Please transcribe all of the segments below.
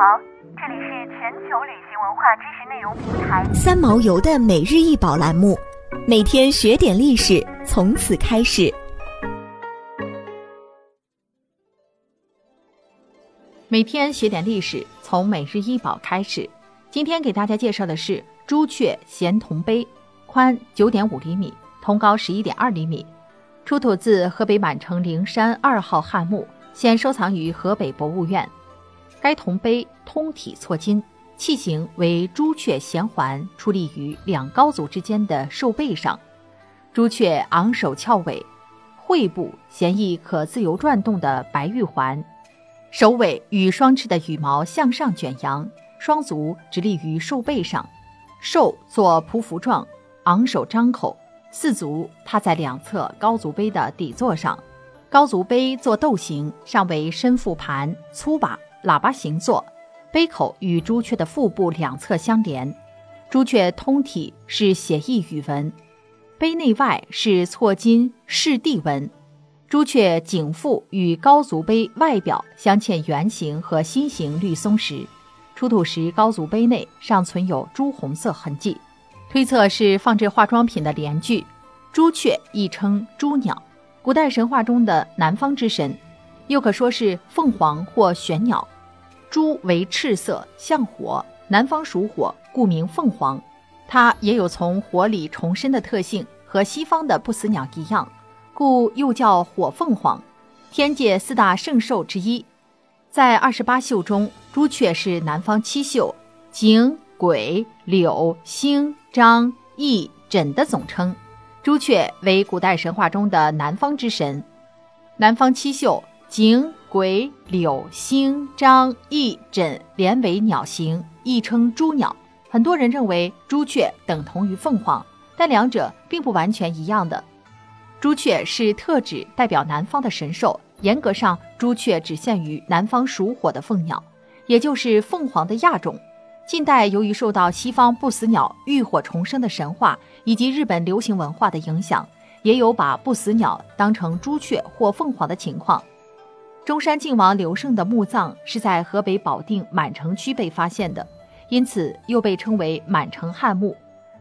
好，这里是全球旅行文化知识内容平台三毛游的每日一宝栏目，每天学点历史，从此开始。每天学点历史，从每日一宝开始。今天给大家介绍的是朱雀衔铜杯，宽九点五厘米，铜高十一点二厘米，出土自河北满城灵山二号汉墓，现收藏于河北博物院。该铜杯通体错金，器形为朱雀衔环，矗立于两高足之间的兽背上。朱雀昂首翘尾，喙部衔一可自由转动的白玉环，首尾与双翅的羽毛向上卷扬，双足直立于兽背上，兽作匍匐状，昂首张口，四足踏在两侧高足杯的底座上，高足杯作斗形，上为深腹盘、粗把。喇叭形座，杯口与朱雀的腹部两侧相连，朱雀通体是写意语文，杯内外是错金饰地纹，朱雀颈腹与高足杯外表镶嵌圆形和心形绿松石，出土时高足杯内尚存有朱红色痕迹，推测是放置化妆品的连具。朱雀亦称朱鸟，古代神话中的南方之神。又可说是凤凰或玄鸟，朱为赤色，像火，南方属火，故名凤凰。它也有从火里重生的特性，和西方的不死鸟一样，故又叫火凤凰。天界四大圣兽之一，在二十八宿中，朱雀是南方七宿景、鬼、柳、星、张、翼、轸的总称。朱雀为古代神话中的南方之神，南方七宿。景、癸、柳、星、张、翼、轸连为鸟形，亦称朱鸟。很多人认为朱雀等同于凤凰，但两者并不完全一样的。朱雀是特指代表南方的神兽，严格上，朱雀只限于南方属火的凤鸟，也就是凤凰的亚种。近代由于受到西方不死鸟浴火重生的神话以及日本流行文化的影响，也有把不死鸟当成朱雀或凤凰的情况。中山靖王刘胜的墓葬是在河北保定满城区被发现的，因此又被称为满城汉墓。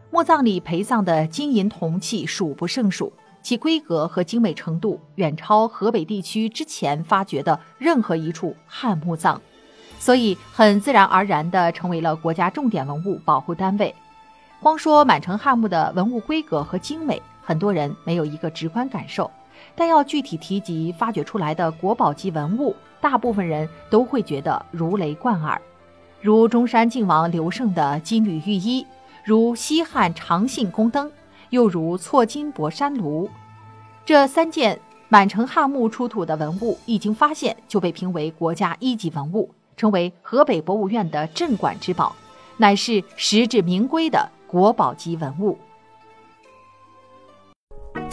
墓葬里陪葬的金银铜器数不胜数，其规格和精美程度远超河北地区之前发掘的任何一处汉墓葬，所以很自然而然地成为了国家重点文物保护单位。光说满城汉墓的文物规格和精美，很多人没有一个直观感受。但要具体提及发掘出来的国宝级文物，大部分人都会觉得如雷贯耳，如中山靖王刘胜的金缕玉衣，如西汉长信宫灯，又如错金博山炉。这三件满城汉墓出土的文物一经发现，就被评为国家一级文物，成为河北博物院的镇馆之宝，乃是实至名归的国宝级文物。